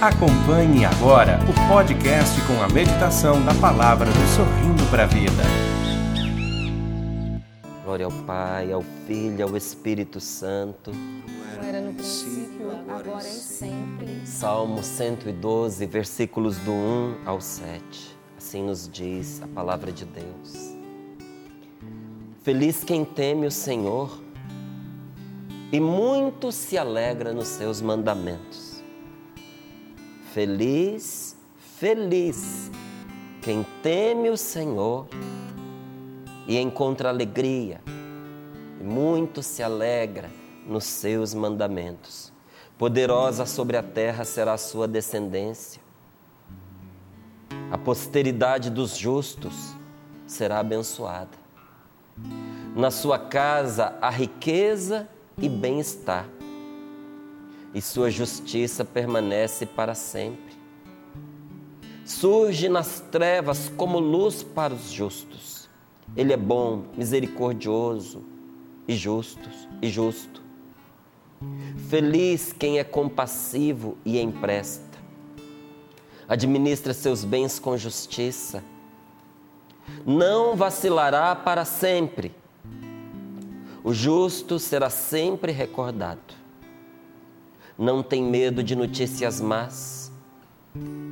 Acompanhe agora o podcast com a meditação da palavra do Sorrindo para a Vida. Glória ao Pai, ao Filho, ao Espírito Santo. Como era no princípio, agora e sempre. Salmo 112, versículos do 1 ao 7. Assim nos diz a palavra de Deus. Feliz quem teme o Senhor e muito se alegra nos seus mandamentos. Feliz, feliz quem teme o Senhor e encontra alegria, e muito se alegra nos seus mandamentos. Poderosa sobre a terra será a sua descendência. A posteridade dos justos será abençoada. Na sua casa há riqueza e bem-estar e sua justiça permanece para sempre. Surge nas trevas como luz para os justos. Ele é bom, misericordioso e justo, e justo. Feliz quem é compassivo e empresta. Administra seus bens com justiça. Não vacilará para sempre. O justo será sempre recordado não tem medo de notícias más,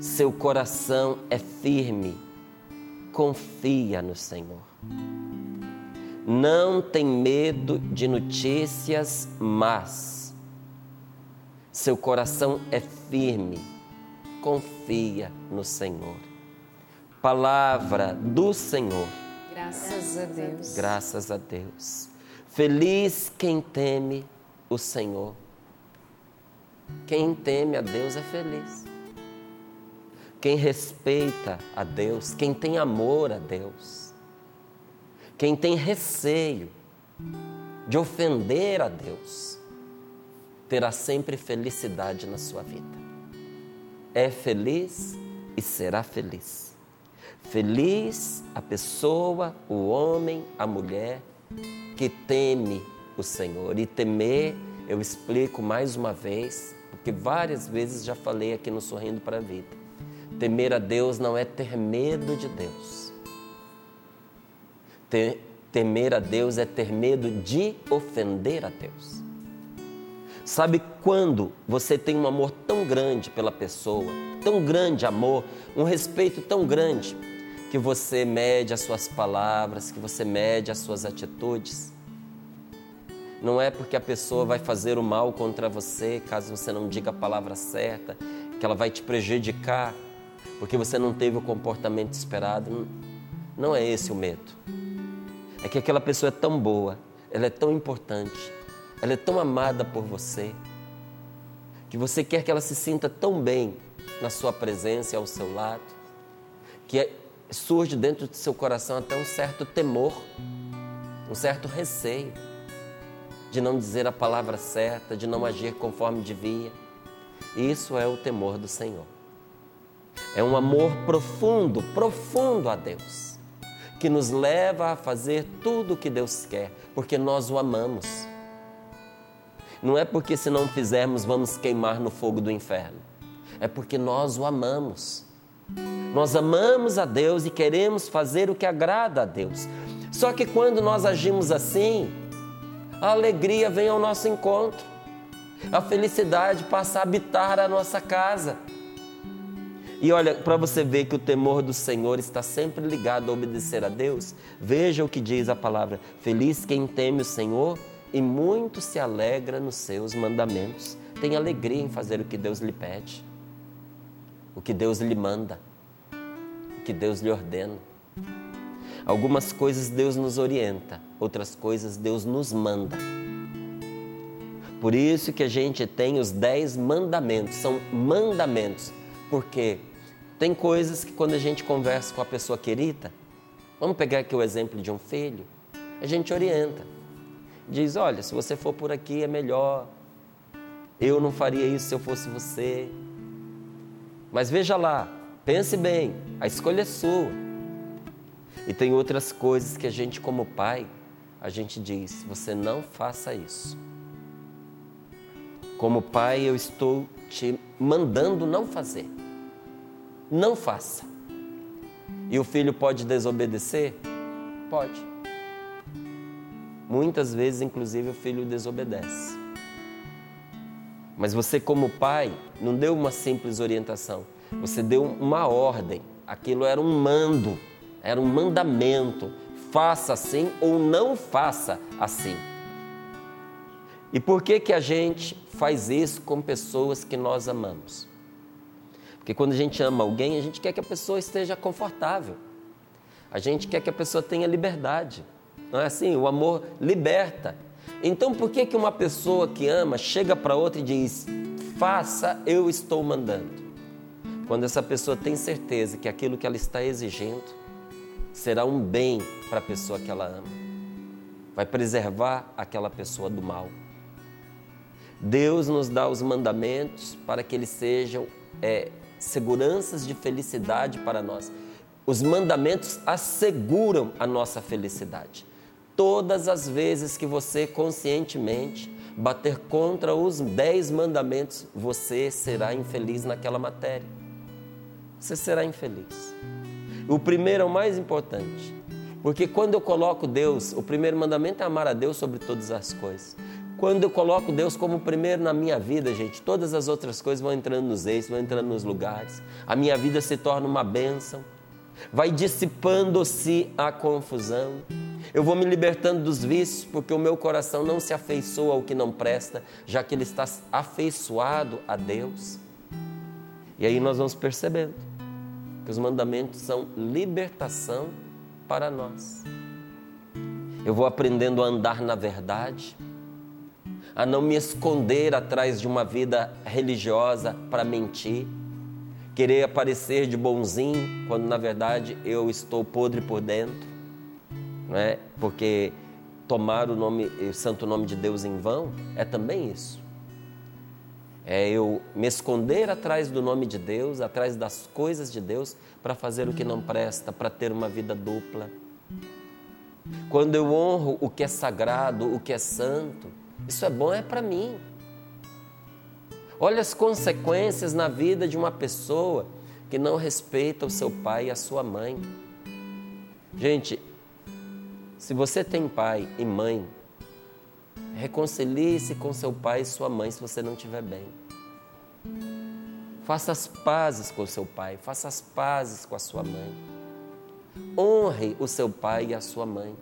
seu coração é firme, confia no Senhor. Não tem medo de notícias más, seu coração é firme, confia no Senhor. Palavra do Senhor. Graças a Deus. Graças a Deus. Feliz quem teme o Senhor quem teme a Deus é feliz. Quem respeita a Deus, quem tem amor a Deus, quem tem receio de ofender a Deus, terá sempre felicidade na sua vida. É feliz e será feliz. Feliz a pessoa, o homem, a mulher que teme o Senhor. E temer, eu explico mais uma vez, porque várias vezes já falei aqui no Sorrindo para a Vida. Temer a Deus não é ter medo de Deus. Ter, temer a Deus é ter medo de ofender a Deus. Sabe quando você tem um amor tão grande pela pessoa, tão grande amor, um respeito tão grande, que você mede as suas palavras, que você mede as suas atitudes? Não é porque a pessoa vai fazer o mal contra você, caso você não diga a palavra certa, que ela vai te prejudicar, porque você não teve o comportamento esperado. Não é esse o medo. É que aquela pessoa é tão boa, ela é tão importante, ela é tão amada por você, que você quer que ela se sinta tão bem na sua presença e ao seu lado, que é, surge dentro do seu coração até um certo temor, um certo receio de não dizer a palavra certa, de não agir conforme devia. Isso é o temor do Senhor. É um amor profundo, profundo a Deus, que nos leva a fazer tudo o que Deus quer, porque nós o amamos. Não é porque se não fizermos vamos queimar no fogo do inferno. É porque nós o amamos. Nós amamos a Deus e queremos fazer o que agrada a Deus. Só que quando nós agimos assim, a alegria vem ao nosso encontro, a felicidade passa a habitar a nossa casa. E olha, para você ver que o temor do Senhor está sempre ligado a obedecer a Deus, veja o que diz a palavra: Feliz quem teme o Senhor e muito se alegra nos seus mandamentos. Tem alegria em fazer o que Deus lhe pede, o que Deus lhe manda, o que Deus lhe ordena. Algumas coisas Deus nos orienta, outras coisas Deus nos manda. Por isso que a gente tem os dez mandamentos, são mandamentos, porque tem coisas que quando a gente conversa com a pessoa querida, vamos pegar aqui o exemplo de um filho, a gente orienta. Diz: olha, se você for por aqui é melhor, eu não faria isso se eu fosse você. Mas veja lá, pense bem, a escolha é sua. E tem outras coisas que a gente, como pai, a gente diz: você não faça isso. Como pai, eu estou te mandando não fazer. Não faça. E o filho pode desobedecer? Pode. Muitas vezes, inclusive, o filho desobedece. Mas você, como pai, não deu uma simples orientação. Você deu uma ordem. Aquilo era um mando, era um mandamento. Faça assim ou não faça assim. E por que que a gente faz isso com pessoas que nós amamos? Porque quando a gente ama alguém, a gente quer que a pessoa esteja confortável. A gente quer que a pessoa tenha liberdade. Não é assim? O amor liberta. Então por que que uma pessoa que ama chega para outra e diz: "Faça, eu estou mandando"? Quando essa pessoa tem certeza que aquilo que ela está exigindo será um bem para a pessoa que ela ama. Vai preservar aquela pessoa do mal. Deus nos dá os mandamentos para que eles sejam é, seguranças de felicidade para nós. Os mandamentos asseguram a nossa felicidade. Todas as vezes que você conscientemente bater contra os dez mandamentos, você será infeliz naquela matéria. Você será infeliz. O primeiro é o mais importante, porque quando eu coloco Deus, o primeiro mandamento é amar a Deus sobre todas as coisas. Quando eu coloco Deus como primeiro na minha vida, gente, todas as outras coisas vão entrando nos eixos, vão entrando nos lugares. A minha vida se torna uma bênção. Vai dissipando-se a confusão. Eu vou me libertando dos vícios, porque o meu coração não se afeiçoa ao que não presta, já que ele está afeiçoado a Deus. E aí nós vamos percebendo que os mandamentos são libertação para nós. Eu vou aprendendo a andar na verdade a não me esconder atrás de uma vida religiosa para mentir, querer aparecer de bonzinho quando na verdade eu estou podre por dentro, não é? Porque tomar o nome, o santo nome de Deus em vão é também isso. É eu me esconder atrás do nome de Deus, atrás das coisas de Deus, para fazer o que não presta, para ter uma vida dupla. Quando eu honro o que é sagrado, o que é santo, isso é bom é para mim. Olha as consequências na vida de uma pessoa que não respeita o seu pai e a sua mãe. Gente, se você tem pai e mãe, reconcilie-se com seu pai e sua mãe se você não estiver bem. Faça as pazes com seu pai, faça as pazes com a sua mãe. Honre o seu pai e a sua mãe.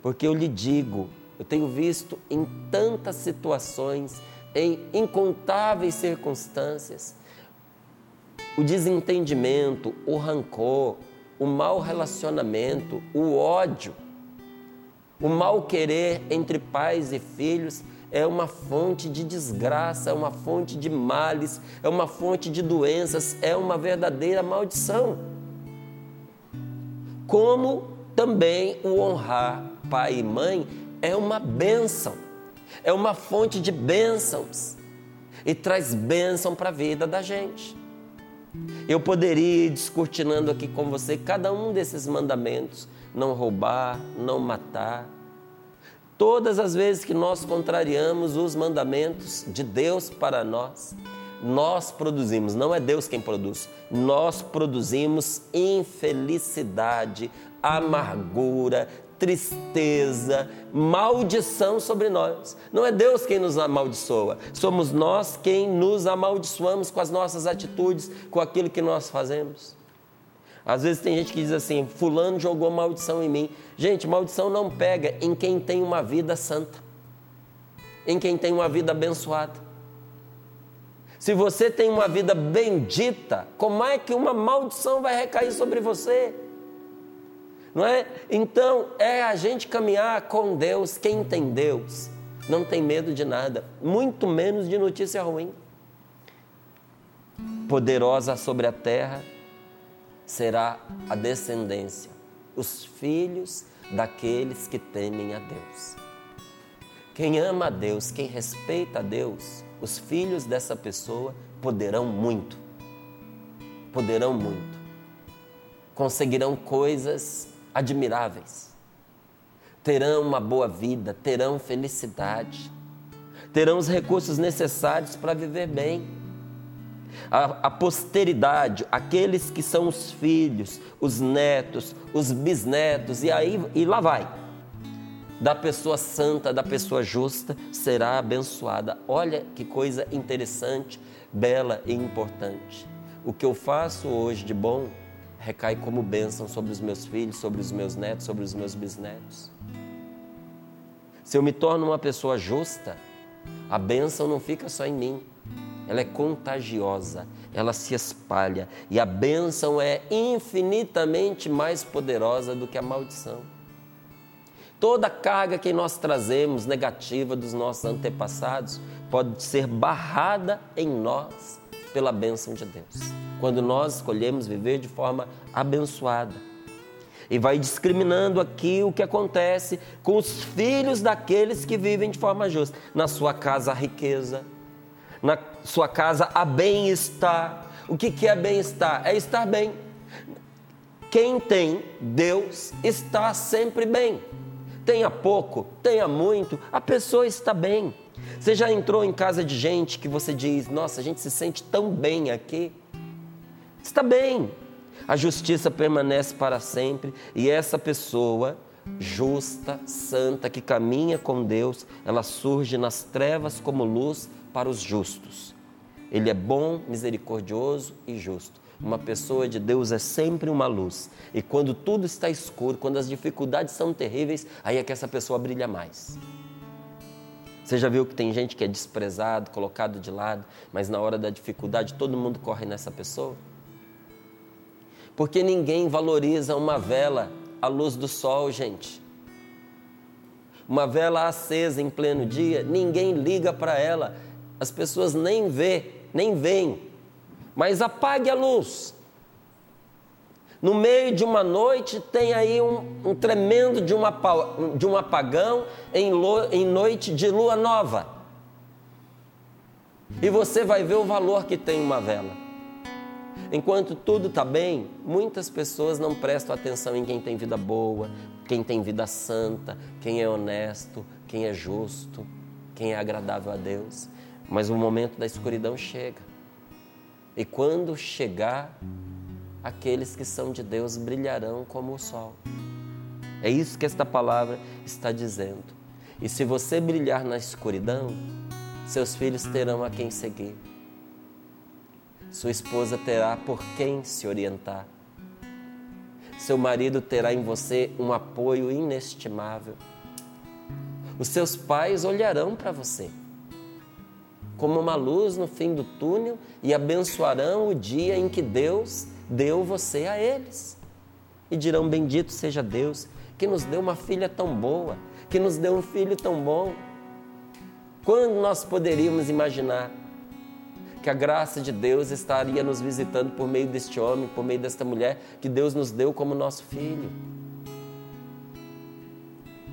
Porque eu lhe digo, eu tenho visto em tantas situações, em incontáveis circunstâncias, o desentendimento, o rancor, o mau relacionamento, o ódio, o mal querer entre pais e filhos é uma fonte de desgraça, é uma fonte de males, é uma fonte de doenças, é uma verdadeira maldição. Como também o honrar pai e mãe é uma bênção, é uma fonte de bênçãos e traz bênção para a vida da gente. Eu poderia ir descortinando aqui com você cada um desses mandamentos: não roubar, não matar. Todas as vezes que nós contrariamos os mandamentos de Deus para nós, nós produzimos, não é Deus quem produz, nós produzimos infelicidade, amargura, tristeza, maldição sobre nós. Não é Deus quem nos amaldiçoa, somos nós quem nos amaldiçoamos com as nossas atitudes, com aquilo que nós fazemos. Às vezes tem gente que diz assim: Fulano jogou maldição em mim. Gente, maldição não pega em quem tem uma vida santa, em quem tem uma vida abençoada. Se você tem uma vida bendita, como é que uma maldição vai recair sobre você? não é? Então, é a gente caminhar com Deus. Quem tem Deus não tem medo de nada, muito menos de notícia ruim. Poderosa sobre a terra será a descendência, os filhos daqueles que temem a Deus. Quem ama a Deus, quem respeita a Deus, os filhos dessa pessoa poderão muito. Poderão muito. Conseguirão coisas admiráveis. Terão uma boa vida, terão felicidade, terão os recursos necessários para viver bem. A, a, posteridade, aqueles que são os filhos, os netos, os bisnetos, e aí e lá vai. Da pessoa santa, da pessoa justa, será abençoada. Olha que coisa interessante, bela e importante. O que eu faço hoje de bom recai como bênção sobre os meus filhos, sobre os meus netos, sobre os meus bisnetos. Se eu me torno uma pessoa justa, a bênção não fica só em mim, ela é contagiosa, ela se espalha e a bênção é infinitamente mais poderosa do que a maldição. Toda carga que nós trazemos negativa dos nossos antepassados pode ser barrada em nós pela bênção de Deus. Quando nós escolhemos viver de forma abençoada. E vai discriminando aqui o que acontece com os filhos daqueles que vivem de forma justa. Na sua casa a riqueza, na sua casa a bem-estar. O que, que é bem-estar? É estar bem. Quem tem Deus está sempre bem. Tenha pouco, tenha muito, a pessoa está bem. Você já entrou em casa de gente que você diz: Nossa, a gente se sente tão bem aqui? Está bem. A justiça permanece para sempre e essa pessoa justa, santa, que caminha com Deus, ela surge nas trevas como luz para os justos. Ele é bom, misericordioso e justo. Uma pessoa de Deus é sempre uma luz. E quando tudo está escuro, quando as dificuldades são terríveis, aí é que essa pessoa brilha mais. Você já viu que tem gente que é desprezado, colocado de lado, mas na hora da dificuldade todo mundo corre nessa pessoa? Porque ninguém valoriza uma vela à luz do sol, gente. Uma vela acesa em pleno dia, ninguém liga para ela. As pessoas nem vê, nem veem. Mas apague a luz. No meio de uma noite tem aí um, um tremendo de, uma, de um apagão em, lo, em noite de lua nova. E você vai ver o valor que tem uma vela. Enquanto tudo está bem, muitas pessoas não prestam atenção em quem tem vida boa, quem tem vida santa, quem é honesto, quem é justo, quem é agradável a Deus. Mas o momento da escuridão chega. E quando chegar, aqueles que são de Deus brilharão como o sol. É isso que esta palavra está dizendo. E se você brilhar na escuridão, seus filhos terão a quem seguir. Sua esposa terá por quem se orientar. Seu marido terá em você um apoio inestimável. Os seus pais olharão para você como uma luz no fim do túnel e abençoarão o dia em que Deus deu você a eles. E dirão: Bendito seja Deus que nos deu uma filha tão boa, que nos deu um filho tão bom. Quando nós poderíamos imaginar que a graça de Deus estaria nos visitando por meio deste homem, por meio desta mulher que Deus nos deu como nosso filho?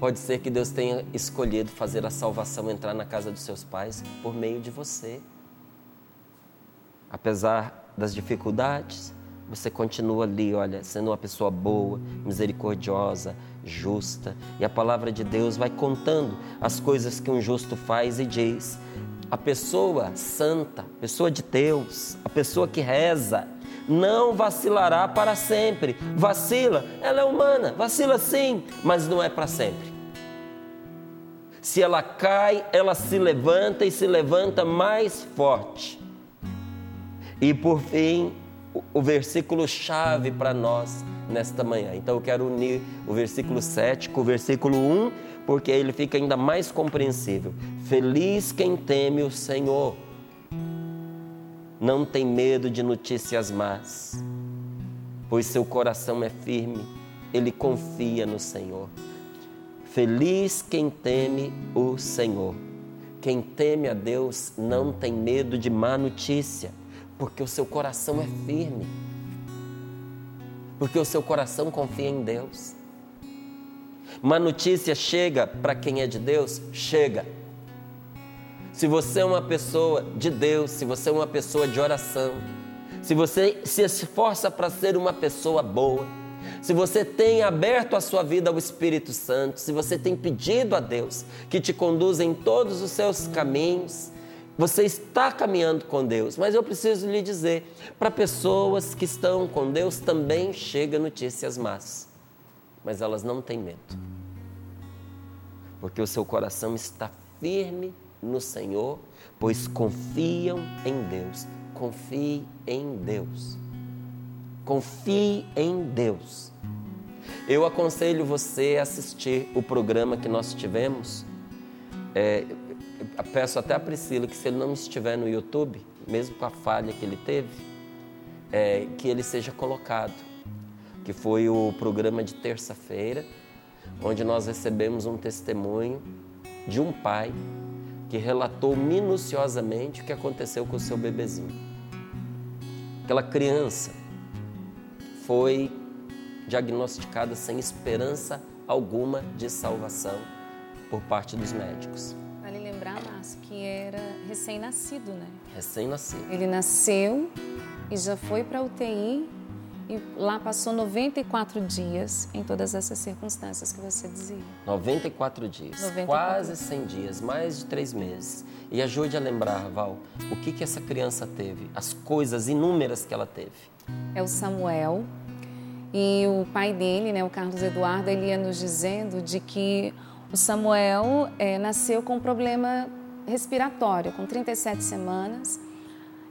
Pode ser que Deus tenha escolhido fazer a salvação entrar na casa dos seus pais por meio de você. Apesar das dificuldades, você continua ali, olha, sendo uma pessoa boa, misericordiosa, justa. E a palavra de Deus vai contando as coisas que um justo faz e diz. A pessoa santa, pessoa de Deus, a pessoa que reza, não vacilará para sempre. Vacila, ela é humana, vacila sim, mas não é para sempre. Se ela cai, ela se levanta e se levanta mais forte. E por fim, o versículo chave para nós nesta manhã. Então eu quero unir o versículo 7 com o versículo 1, porque ele fica ainda mais compreensível. Feliz quem teme o Senhor. Não tem medo de notícias más, pois seu coração é firme, ele confia no Senhor. Feliz quem teme o Senhor. Quem teme a Deus não tem medo de má notícia porque o seu coração é firme. Porque o seu coração confia em Deus. Uma notícia chega para quem é de Deus? Chega. Se você é uma pessoa de Deus, se você é uma pessoa de oração, se você se esforça para ser uma pessoa boa, se você tem aberto a sua vida ao Espírito Santo, se você tem pedido a Deus que te conduza em todos os seus caminhos, você está caminhando com Deus. Mas eu preciso lhe dizer, para pessoas que estão com Deus também chega notícias más, mas elas não têm medo. Porque o seu coração está firme no Senhor, pois confiam em Deus. Confie em Deus. Confie em Deus. Eu aconselho você a assistir o programa que nós tivemos. É, peço até a Priscila que, se ele não estiver no YouTube, mesmo com a falha que ele teve, é, que ele seja colocado. Que foi o programa de terça-feira, onde nós recebemos um testemunho de um pai que relatou minuciosamente o que aconteceu com o seu bebezinho. Aquela criança foi diagnosticada sem esperança alguma de salvação por parte dos médicos. Vale lembrar, Márcio, que era recém-nascido, né? Recém-nascido. Ele nasceu e já foi para UTI e lá passou 94 dias em todas essas circunstâncias que você dizia. 94 dias, 94. quase 100 dias, mais de três meses. E ajude a lembrar, Val, o que, que essa criança teve, as coisas inúmeras que ela teve. É o Samuel e o pai dele, né, o Carlos Eduardo, ele ia nos dizendo de que o Samuel é, nasceu com problema respiratório, com 37 semanas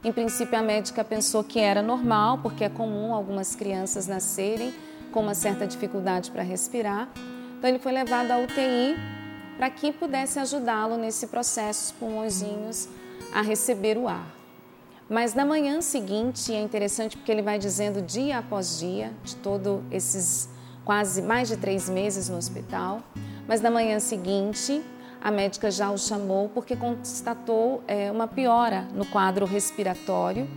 em princípio, a médica pensou que era normal, porque é comum algumas crianças nascerem com uma certa dificuldade para respirar. Então, ele foi levado à UTI para que pudesse ajudá-lo nesse processo, os pulmõezinhos, a receber o ar. Mas na manhã seguinte, é interessante porque ele vai dizendo dia após dia, de todos esses quase mais de três meses no hospital, mas na manhã seguinte, a médica já o chamou porque constatou é, uma piora no quadro respiratório.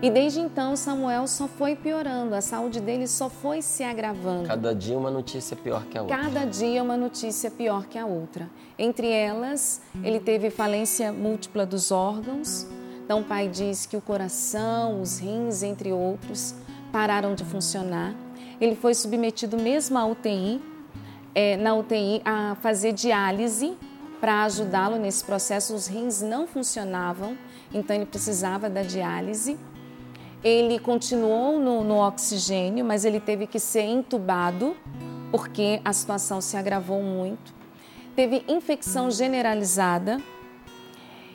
E desde então Samuel só foi piorando, a saúde dele só foi se agravando. Cada dia uma notícia pior que a outra. Cada dia uma notícia pior que a outra. Entre elas, ele teve falência múltipla dos órgãos. Então o pai diz que o coração, os rins, entre outros, pararam de funcionar. Ele foi submetido mesmo à UTI, é, na UTI, a fazer diálise para ajudá-lo nesse processo. Os rins não funcionavam, então ele precisava da diálise. Ele continuou no, no oxigênio, mas ele teve que ser entubado porque a situação se agravou muito. Teve infecção generalizada.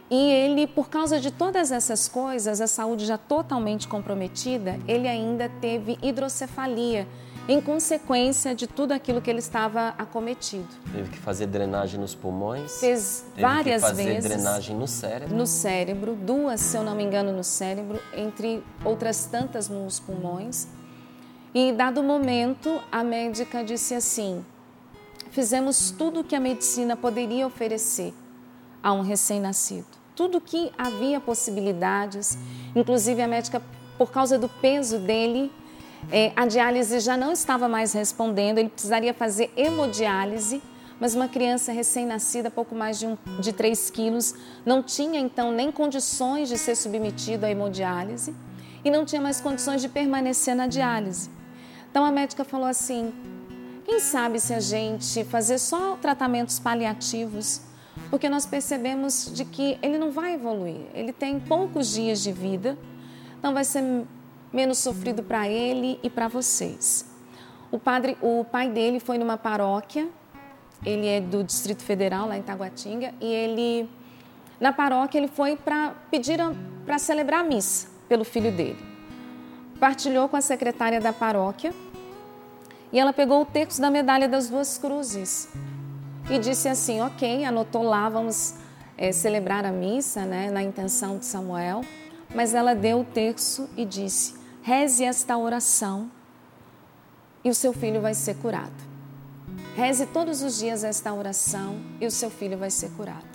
E ele, por causa de todas essas coisas, a saúde já totalmente comprometida, ele ainda teve hidrocefalia, em consequência de tudo aquilo que ele estava acometido. Teve que fazer drenagem nos pulmões. Fez várias que fazer vezes. drenagem no cérebro. No cérebro, duas, se eu não me engano, no cérebro, entre outras tantas nos pulmões. E dado o momento, a médica disse assim: fizemos tudo o que a medicina poderia oferecer a um recém-nascido. Tudo que havia possibilidades, inclusive a médica, por causa do peso dele, é, a diálise já não estava mais respondendo, ele precisaria fazer hemodiálise, mas uma criança recém-nascida, pouco mais de, um, de 3 quilos, não tinha então nem condições de ser submetido à hemodiálise e não tinha mais condições de permanecer na diálise. Então a médica falou assim: quem sabe se a gente fazer só tratamentos paliativos, porque nós percebemos de que ele não vai evoluir, ele tem poucos dias de vida, então vai ser menos sofrido para ele e para vocês. O, padre, o pai dele foi numa paróquia, ele é do Distrito Federal, lá em Taguatinga, e ele, na paróquia, ele foi para pedir para celebrar a missa pelo filho dele. Partilhou com a secretária da paróquia e ela pegou o texto da medalha das duas cruzes e disse assim: Ok, anotou lá, vamos é, celebrar a missa, né, na intenção de Samuel. Mas ela deu o terço e disse: Reze esta oração e o seu filho vai ser curado. Reze todos os dias esta oração e o seu filho vai ser curado.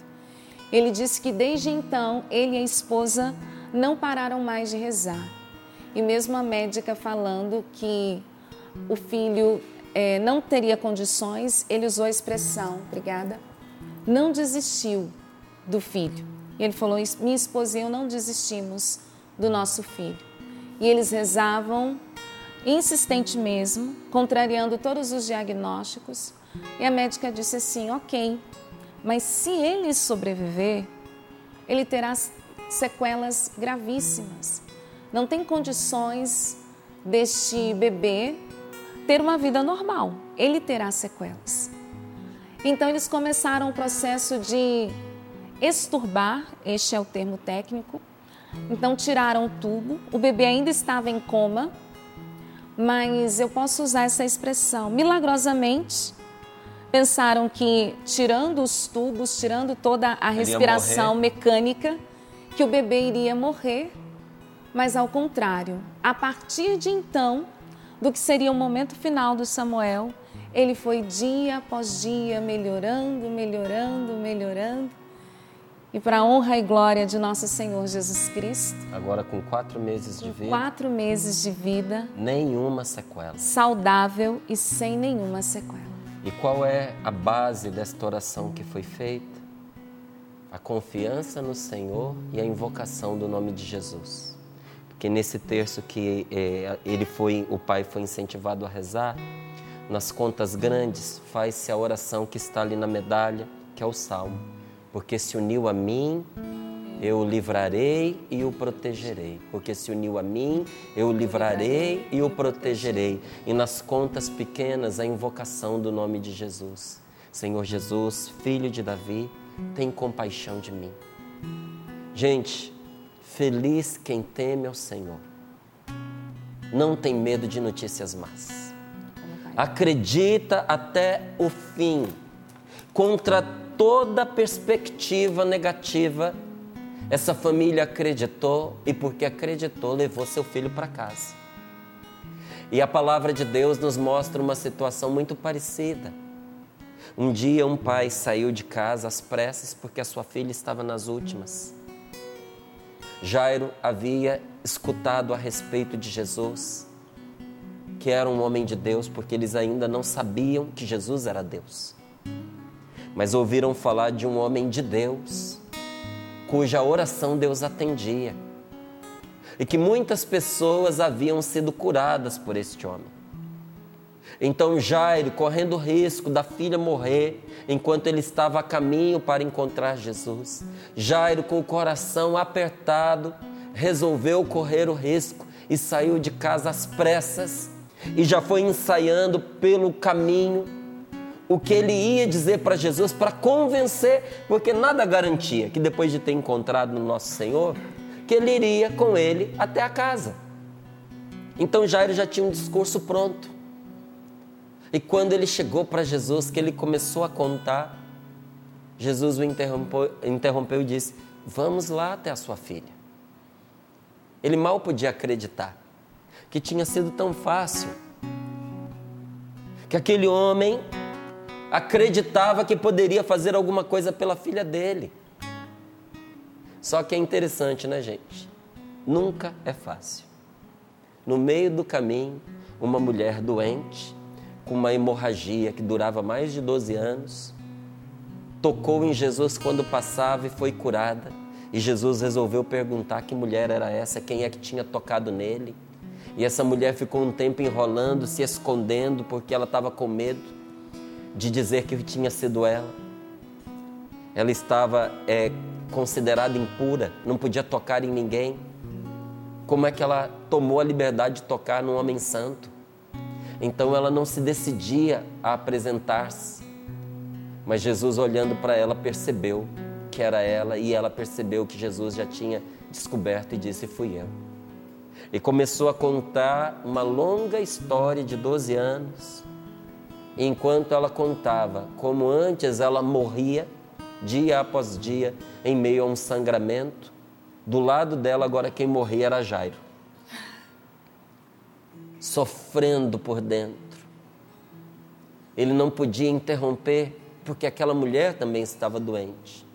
Ele disse que desde então ele e a esposa não pararam mais de rezar. E mesmo a médica falando que o filho é, não teria condições, ele usou a expressão, obrigada, não desistiu do filho. E ele falou: minha esposa e eu não desistimos do nosso filho. E eles rezavam insistente mesmo, contrariando todos os diagnósticos. E a médica disse assim: ok, mas se ele sobreviver, ele terá sequelas gravíssimas. Não tem condições deste bebê ter uma vida normal. Ele terá sequelas. Então eles começaram o processo de esturbar, este é o termo técnico. Então tiraram o tubo, o bebê ainda estava em coma, mas eu posso usar essa expressão. Milagrosamente, pensaram que tirando os tubos, tirando toda a respiração mecânica, que o bebê iria morrer, mas ao contrário, a partir de então, do que seria o momento final do Samuel, ele foi dia após dia melhorando, melhorando, melhorando. E para a honra e glória de nosso Senhor Jesus Cristo. Agora com quatro meses de vida. Quatro meses de vida. Nenhuma sequela. Saudável e sem nenhuma sequela. E qual é a base desta oração que foi feita? A confiança no Senhor e a invocação do nome de Jesus. Porque nesse terço que é, ele foi, o pai foi incentivado a rezar, nas contas grandes, faz-se a oração que está ali na medalha, que é o salmo. Porque se uniu a mim, eu o livrarei e o protegerei. Porque se uniu a mim, eu o livrarei e o protegerei. E nas contas pequenas, a invocação do nome de Jesus. Senhor Jesus, filho de Davi, tem compaixão de mim. Gente, feliz quem teme ao Senhor. Não tem medo de notícias más. Acredita até o fim. Contra toda perspectiva negativa, essa família acreditou e, porque acreditou, levou seu filho para casa. E a palavra de Deus nos mostra uma situação muito parecida. Um dia, um pai saiu de casa às pressas porque a sua filha estava nas últimas. Jairo havia escutado a respeito de Jesus, que era um homem de Deus, porque eles ainda não sabiam que Jesus era Deus. Mas ouviram falar de um homem de Deus, cuja oração Deus atendia, e que muitas pessoas haviam sido curadas por este homem. Então Jairo, correndo o risco da filha morrer, enquanto ele estava a caminho para encontrar Jesus, Jairo, com o coração apertado, resolveu correr o risco e saiu de casa às pressas e já foi ensaiando pelo caminho o que ele ia dizer para Jesus para convencer, porque nada garantia que depois de ter encontrado no nosso Senhor, que ele iria com ele até a casa. Então Jairo já tinha um discurso pronto. E quando ele chegou para Jesus, que ele começou a contar, Jesus o interrompeu, interrompeu e disse: Vamos lá até a sua filha. Ele mal podia acreditar que tinha sido tão fácil, que aquele homem acreditava que poderia fazer alguma coisa pela filha dele. Só que é interessante, né, gente? Nunca é fácil. No meio do caminho, uma mulher doente, com uma hemorragia que durava mais de 12 anos, tocou em Jesus quando passava e foi curada. E Jesus resolveu perguntar que mulher era essa, quem é que tinha tocado nele. E essa mulher ficou um tempo enrolando, se escondendo, porque ela estava com medo de dizer que tinha sido ela. Ela estava é, considerada impura, não podia tocar em ninguém. Como é que ela tomou a liberdade de tocar num homem santo? Então ela não se decidia a apresentar-se. Mas Jesus, olhando para ela, percebeu que era ela e ela percebeu que Jesus já tinha descoberto e disse: Fui eu. E começou a contar uma longa história de 12 anos. Enquanto ela contava como antes ela morria, dia após dia, em meio a um sangramento, do lado dela agora quem morria era Jairo sofrendo por dentro. Ele não podia interromper porque aquela mulher também estava doente.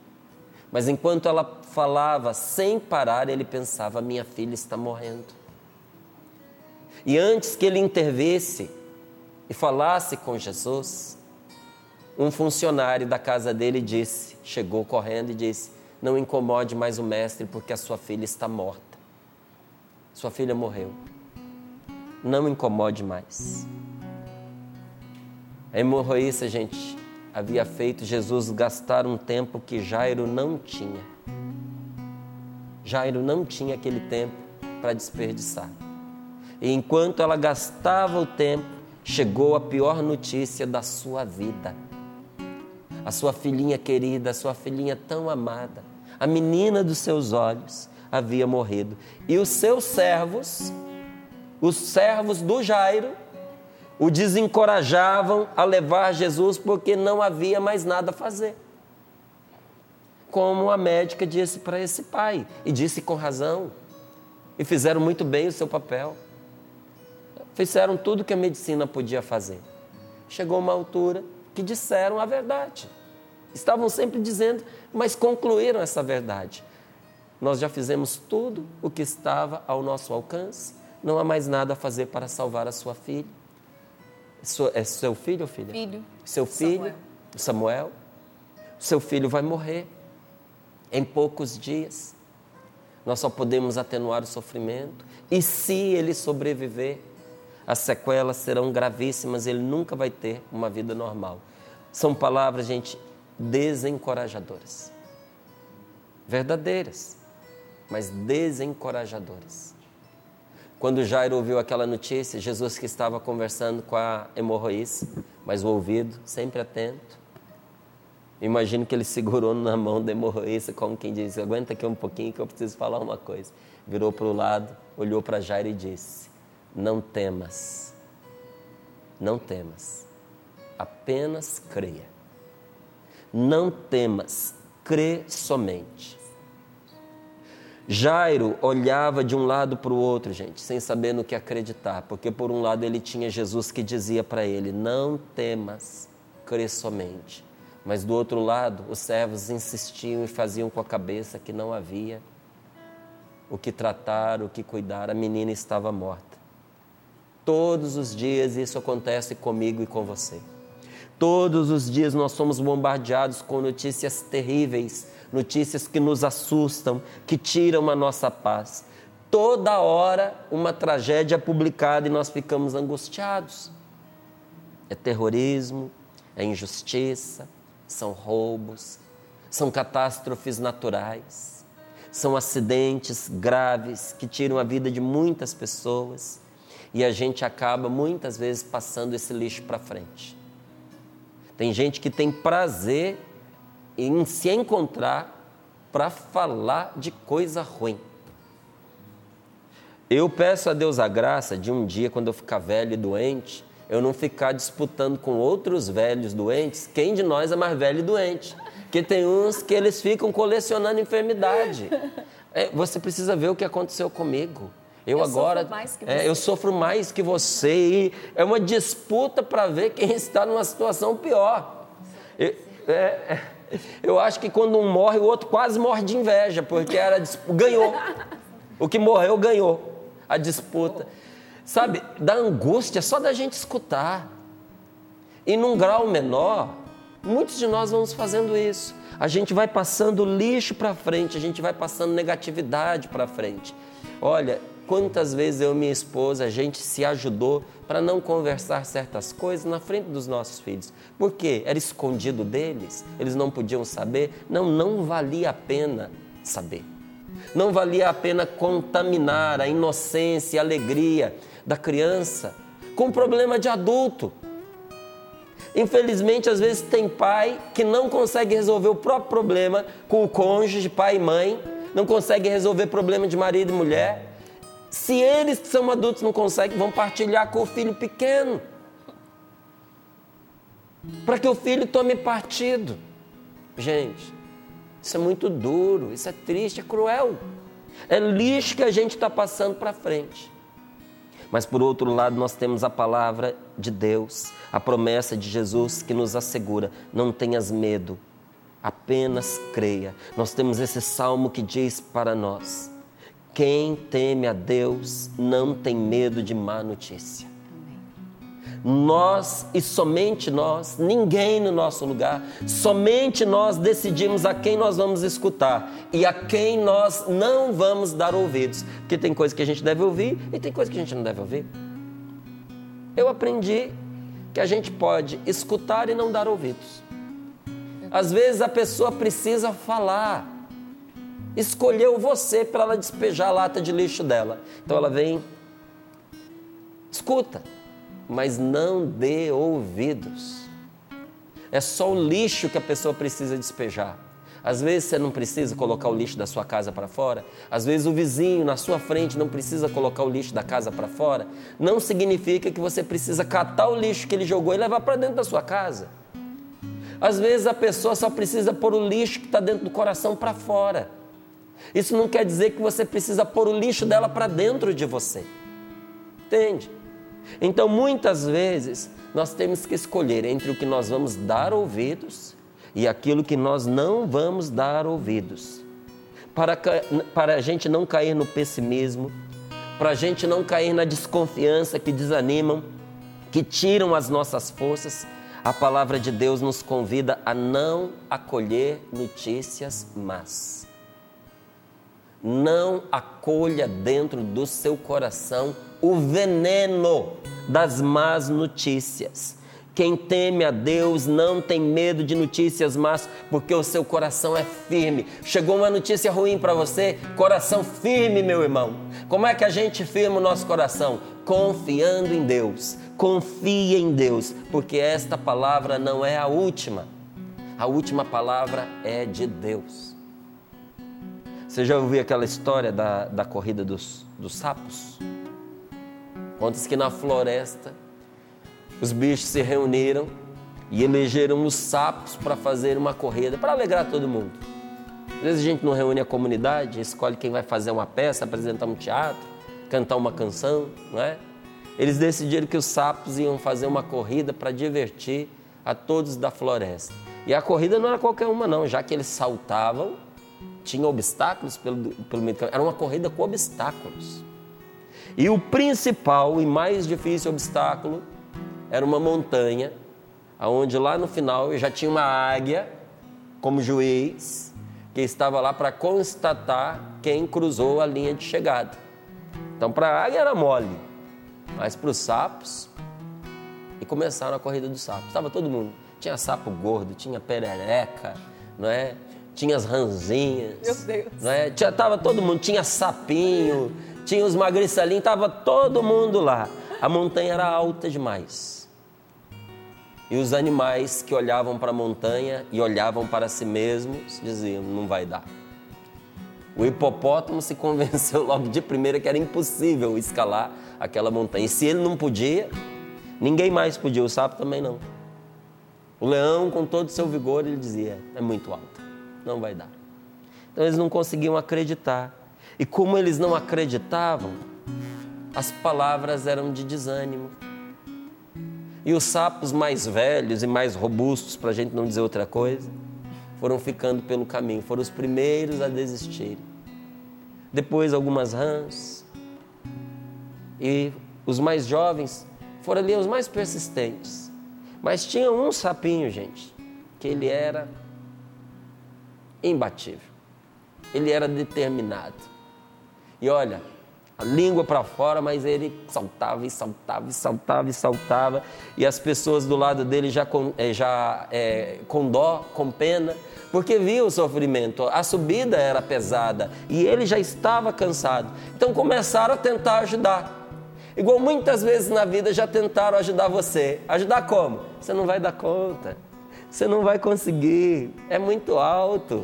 Mas enquanto ela falava sem parar, ele pensava: minha filha está morrendo. E antes que ele intervisse e falasse com Jesus, um funcionário da casa dele disse, chegou correndo e disse: Não incomode mais o mestre, porque a sua filha está morta. Sua filha morreu. não incomode mais. A hemorroíça, gente, havia feito Jesus gastar um tempo que Jairo não tinha. Jairo não tinha aquele tempo para desperdiçar. E enquanto ela gastava o tempo, chegou a pior notícia da sua vida. A sua filhinha querida, a sua filhinha tão amada, a menina dos seus olhos, havia morrido. E os seus servos, os servos do Jairo, o desencorajavam a levar Jesus porque não havia mais nada a fazer. Como a médica disse para esse pai, e disse com razão, e fizeram muito bem o seu papel. Fizeram tudo que a medicina podia fazer. Chegou uma altura que disseram a verdade. Estavam sempre dizendo, mas concluíram essa verdade. Nós já fizemos tudo o que estava ao nosso alcance, não há mais nada a fazer para salvar a sua filha. É seu filho ou filha? Filho. Seu filho, Samuel. Samuel. Seu filho vai morrer em poucos dias. Nós só podemos atenuar o sofrimento. E se ele sobreviver, as sequelas serão gravíssimas, ele nunca vai ter uma vida normal. São palavras, gente, desencorajadoras. Verdadeiras, mas desencorajadoras. Quando Jairo ouviu aquela notícia, Jesus que estava conversando com a hemorroíça, mas o ouvido sempre atento. Imagino que ele segurou na mão da hemorroíça, como quem diz: Aguenta aqui um pouquinho que eu preciso falar uma coisa. Virou para o lado, olhou para Jairo e disse: Não temas, não temas, apenas creia. Não temas, crê somente. Jairo olhava de um lado para o outro, gente, sem saber no que acreditar, porque por um lado ele tinha Jesus que dizia para ele: Não temas, crê somente. Mas do outro lado, os servos insistiam e faziam com a cabeça que não havia o que tratar, o que cuidar, a menina estava morta. Todos os dias isso acontece comigo e com você. Todos os dias nós somos bombardeados com notícias terríveis notícias que nos assustam, que tiram a nossa paz. Toda hora uma tragédia é publicada e nós ficamos angustiados. É terrorismo, é injustiça, são roubos, são catástrofes naturais, são acidentes graves que tiram a vida de muitas pessoas e a gente acaba muitas vezes passando esse lixo para frente. Tem gente que tem prazer em se encontrar para falar de coisa ruim. Eu peço a Deus a graça de um dia, quando eu ficar velho e doente, eu não ficar disputando com outros velhos doentes quem de nós é mais velho e doente. Porque tem uns que eles ficam colecionando enfermidade. É, você precisa ver o que aconteceu comigo. Eu, eu agora, sofro mais que você. É, eu sofro mais que você e é uma disputa para ver quem está numa situação pior. Eu, é, é eu acho que quando um morre, o outro quase morre de inveja, porque era ganhou. O que morreu ganhou a disputa. Sabe, da angústia só da gente escutar. E num grau menor, muitos de nós vamos fazendo isso. A gente vai passando lixo para frente, a gente vai passando negatividade para frente. Olha, Quantas vezes eu e minha esposa, a gente se ajudou para não conversar certas coisas na frente dos nossos filhos. Por quê? Era escondido deles, eles não podiam saber. Não, não valia a pena saber. Não valia a pena contaminar a inocência e a alegria da criança com problema de adulto. Infelizmente, às vezes tem pai que não consegue resolver o próprio problema com o cônjuge, pai e mãe, não consegue resolver problema de marido e mulher se eles que são adultos não conseguem, vão partilhar com o filho pequeno. Para que o filho tome partido. Gente, isso é muito duro, isso é triste, é cruel. É lixo que a gente está passando para frente. Mas por outro lado, nós temos a palavra de Deus, a promessa de Jesus que nos assegura: não tenhas medo, apenas creia. Nós temos esse salmo que diz para nós: quem teme a Deus não tem medo de má notícia. Nós e somente nós, ninguém no nosso lugar, somente nós decidimos a quem nós vamos escutar e a quem nós não vamos dar ouvidos. Porque tem coisa que a gente deve ouvir e tem coisa que a gente não deve ouvir. Eu aprendi que a gente pode escutar e não dar ouvidos. Às vezes a pessoa precisa falar. Escolheu você para ela despejar a lata de lixo dela. Então ela vem, escuta, mas não dê ouvidos. É só o lixo que a pessoa precisa despejar. Às vezes você não precisa colocar o lixo da sua casa para fora. Às vezes o vizinho na sua frente não precisa colocar o lixo da casa para fora. Não significa que você precisa catar o lixo que ele jogou e levar para dentro da sua casa. Às vezes a pessoa só precisa pôr o lixo que está dentro do coração para fora. Isso não quer dizer que você precisa pôr o lixo dela para dentro de você. Entende? Então muitas vezes nós temos que escolher entre o que nós vamos dar ouvidos e aquilo que nós não vamos dar ouvidos. Para, para a gente não cair no pessimismo, para a gente não cair na desconfiança que desanimam, que tiram as nossas forças, a palavra de Deus nos convida a não acolher notícias más. Não acolha dentro do seu coração o veneno das más notícias. Quem teme a Deus não tem medo de notícias más, porque o seu coração é firme. Chegou uma notícia ruim para você, coração firme, meu irmão. Como é que a gente firma o nosso coração? Confiando em Deus. Confie em Deus, porque esta palavra não é a última. A última palavra é de Deus. Você já ouviu aquela história da, da corrida dos, dos sapos? Conta-se que na floresta os bichos se reuniram e elegeram os sapos para fazer uma corrida, para alegrar todo mundo. Às vezes a gente não reúne a comunidade, escolhe quem vai fazer uma peça, apresentar um teatro, cantar uma canção, não é? Eles decidiram que os sapos iam fazer uma corrida para divertir a todos da floresta. E a corrida não era qualquer uma, não, já que eles saltavam, tinha obstáculos pelo, pelo meio do caminho. Era uma corrida com obstáculos. E o principal e mais difícil obstáculo era uma montanha, onde lá no final já tinha uma águia como juiz, que estava lá para constatar quem cruzou a linha de chegada. Então, para a águia era mole, mas para os sapos, e começaram a corrida dos sapos. Estava todo mundo. Tinha sapo gordo, tinha perereca, não é? Tinha as ranzinhas. Meu Deus. Não é? Tinha, tava todo mundo, tinha sapinho, tinha os magriçalinhos, estava todo mundo lá. A montanha era alta demais. E os animais que olhavam para a montanha e olhavam para si mesmos diziam: não vai dar. O hipopótamo se convenceu logo de primeira que era impossível escalar aquela montanha. E se ele não podia, ninguém mais podia, o sapo também não. O leão, com todo o seu vigor, ele dizia: é muito alto, não vai dar. Então eles não conseguiam acreditar. E como eles não acreditavam, as palavras eram de desânimo, e os sapos mais velhos e mais robustos, para a gente não dizer outra coisa, foram ficando pelo caminho, foram os primeiros a desistirem. Depois, algumas rãs. E os mais jovens foram ali os mais persistentes. Mas tinha um sapinho, gente, que ele era imbatível. Ele era determinado. E olha, a língua para fora, mas ele saltava e saltava e saltava e saltava. E as pessoas do lado dele já com, eh, já, é, com dó, com pena, porque via o sofrimento. A subida era pesada e ele já estava cansado. Então começaram a tentar ajudar. Igual muitas vezes na vida já tentaram ajudar você. Ajudar como? Você não vai dar conta. Você não vai conseguir. É muito alto.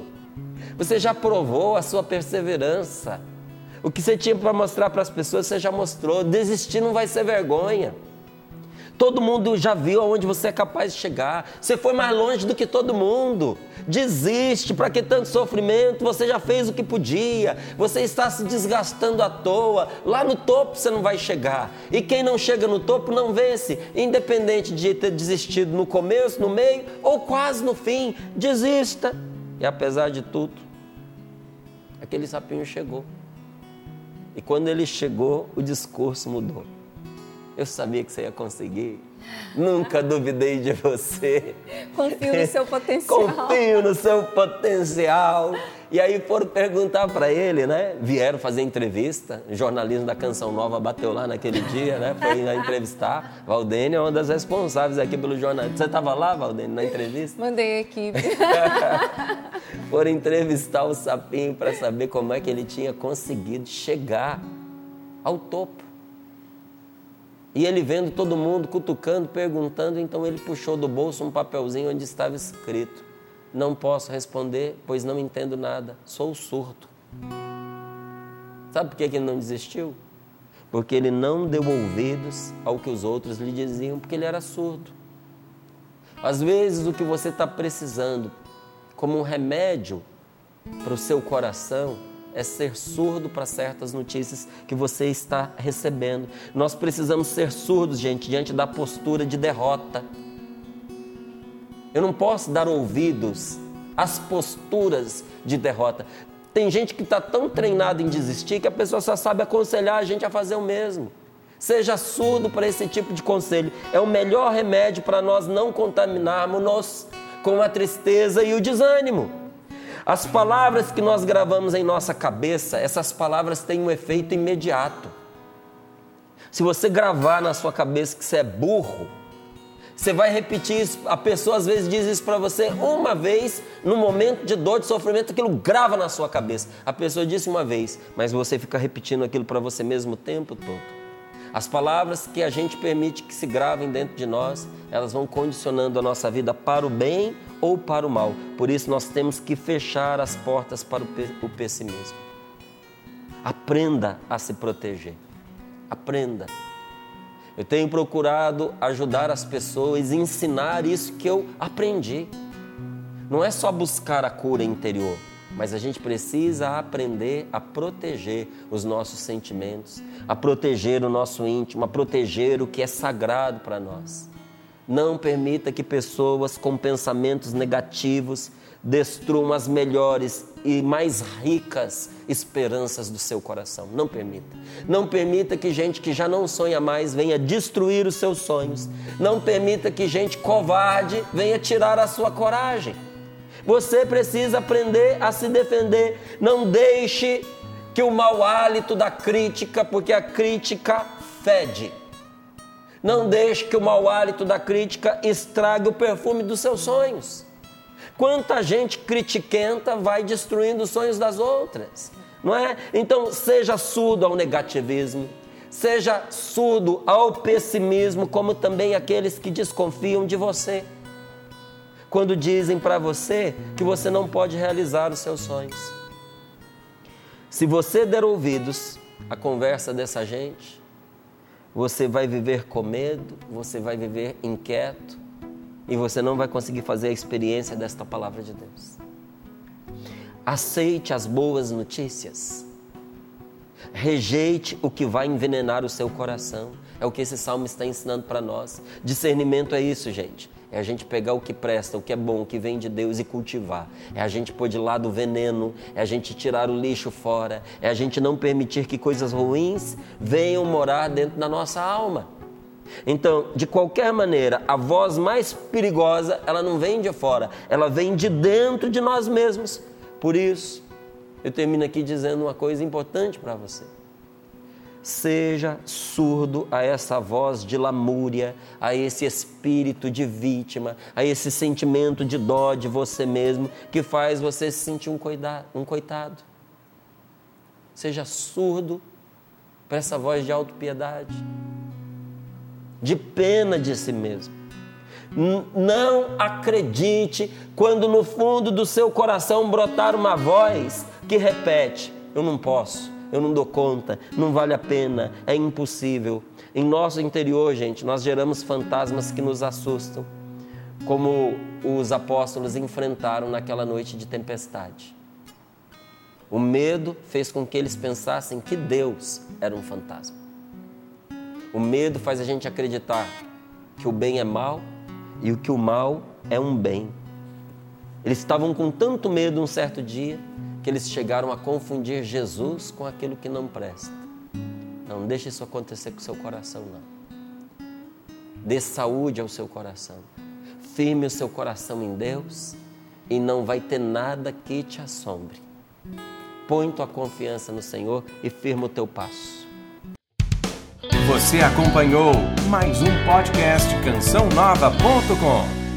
Você já provou a sua perseverança. O que você tinha para mostrar para as pessoas, você já mostrou. Desistir não vai ser vergonha. Todo mundo já viu aonde você é capaz de chegar. Você foi mais longe do que todo mundo. Desiste, para que tanto sofrimento? Você já fez o que podia. Você está se desgastando à toa. Lá no topo você não vai chegar. E quem não chega no topo não vence. Independente de ter desistido no começo, no meio ou quase no fim, desista. E apesar de tudo, aquele sapinho chegou. E quando ele chegou, o discurso mudou. Eu sabia que você ia conseguir. Nunca duvidei de você. Confio no seu potencial. Confio no seu potencial. E aí foram perguntar para ele, né? Vieram fazer entrevista. O jornalismo da Canção Nova bateu lá naquele dia, né? Foi lá entrevistar. Valdênia é uma das responsáveis aqui pelo jornalismo. Você estava lá, Valdênia, na entrevista? Mandei a equipe. foram entrevistar o Sapinho para saber como é que ele tinha conseguido chegar ao topo. E ele vendo todo mundo cutucando, perguntando, então ele puxou do bolso um papelzinho onde estava escrito: Não posso responder, pois não entendo nada, sou surdo. Sabe por que ele não desistiu? Porque ele não deu ouvidos ao que os outros lhe diziam, porque ele era surdo. Às vezes o que você está precisando, como um remédio para o seu coração, é ser surdo para certas notícias que você está recebendo. Nós precisamos ser surdos, gente, diante da postura de derrota. Eu não posso dar ouvidos às posturas de derrota. Tem gente que está tão treinada em desistir que a pessoa só sabe aconselhar a gente a fazer o mesmo. Seja surdo para esse tipo de conselho. É o melhor remédio para nós não contaminarmos-nos com a tristeza e o desânimo. As palavras que nós gravamos em nossa cabeça, essas palavras têm um efeito imediato. Se você gravar na sua cabeça que você é burro, você vai repetir isso. A pessoa às vezes diz isso para você uma vez, no momento de dor, de sofrimento, aquilo grava na sua cabeça. A pessoa disse uma vez, mas você fica repetindo aquilo para você mesmo o tempo todo. As palavras que a gente permite que se gravem dentro de nós, elas vão condicionando a nossa vida para o bem ou para o mal. Por isso nós temos que fechar as portas para o pessimismo. Aprenda a se proteger. Aprenda. Eu tenho procurado ajudar as pessoas, ensinar isso que eu aprendi. Não é só buscar a cura interior, mas a gente precisa aprender a proteger os nossos sentimentos, a proteger o nosso íntimo, a proteger o que é sagrado para nós. Não permita que pessoas com pensamentos negativos destruam as melhores e mais ricas esperanças do seu coração. Não permita. Não permita que gente que já não sonha mais venha destruir os seus sonhos. Não permita que gente covarde venha tirar a sua coragem. Você precisa aprender a se defender. Não deixe que o mau hálito da crítica, porque a crítica fede. Não deixe que o mau hálito da crítica estrague o perfume dos seus sonhos. Quanta gente critiquenta vai destruindo os sonhos das outras, não é? Então, seja surdo ao negativismo, seja surdo ao pessimismo, como também aqueles que desconfiam de você quando dizem para você que você não pode realizar os seus sonhos. Se você der ouvidos à conversa dessa gente, você vai viver com medo, você vai viver inquieto e você não vai conseguir fazer a experiência desta palavra de Deus. Aceite as boas notícias. Rejeite o que vai envenenar o seu coração. É o que esse salmo está ensinando para nós. Discernimento é isso, gente. É a gente pegar o que presta, o que é bom, o que vem de Deus e cultivar. É a gente pôr de lado o veneno, é a gente tirar o lixo fora, é a gente não permitir que coisas ruins venham morar dentro da nossa alma. Então, de qualquer maneira, a voz mais perigosa, ela não vem de fora, ela vem de dentro de nós mesmos. Por isso, eu termino aqui dizendo uma coisa importante para você seja surdo a essa voz de lamúria, a esse espírito de vítima, a esse sentimento de dó de você mesmo que faz você se sentir um, coitado. Um coitado. Seja surdo para essa voz de autopiedade, de pena de si mesmo. Não acredite quando no fundo do seu coração brotar uma voz que repete: Eu não posso, eu não dou conta, não vale a pena, é impossível. Em nosso interior, gente, nós geramos fantasmas que nos assustam, como os apóstolos enfrentaram naquela noite de tempestade. O medo fez com que eles pensassem que Deus era um fantasma. O medo faz a gente acreditar que o bem é mal e o que o mal é um bem. Eles estavam com tanto medo um certo dia que eles chegaram a confundir Jesus com aquilo que não presta. Não deixe isso acontecer com o seu coração, não. Dê saúde ao seu coração. Firme o seu coração em Deus e não vai ter nada que te assombre. põe tua confiança no Senhor e firma o teu passo. Você acompanhou mais um podcast cançãonova.com.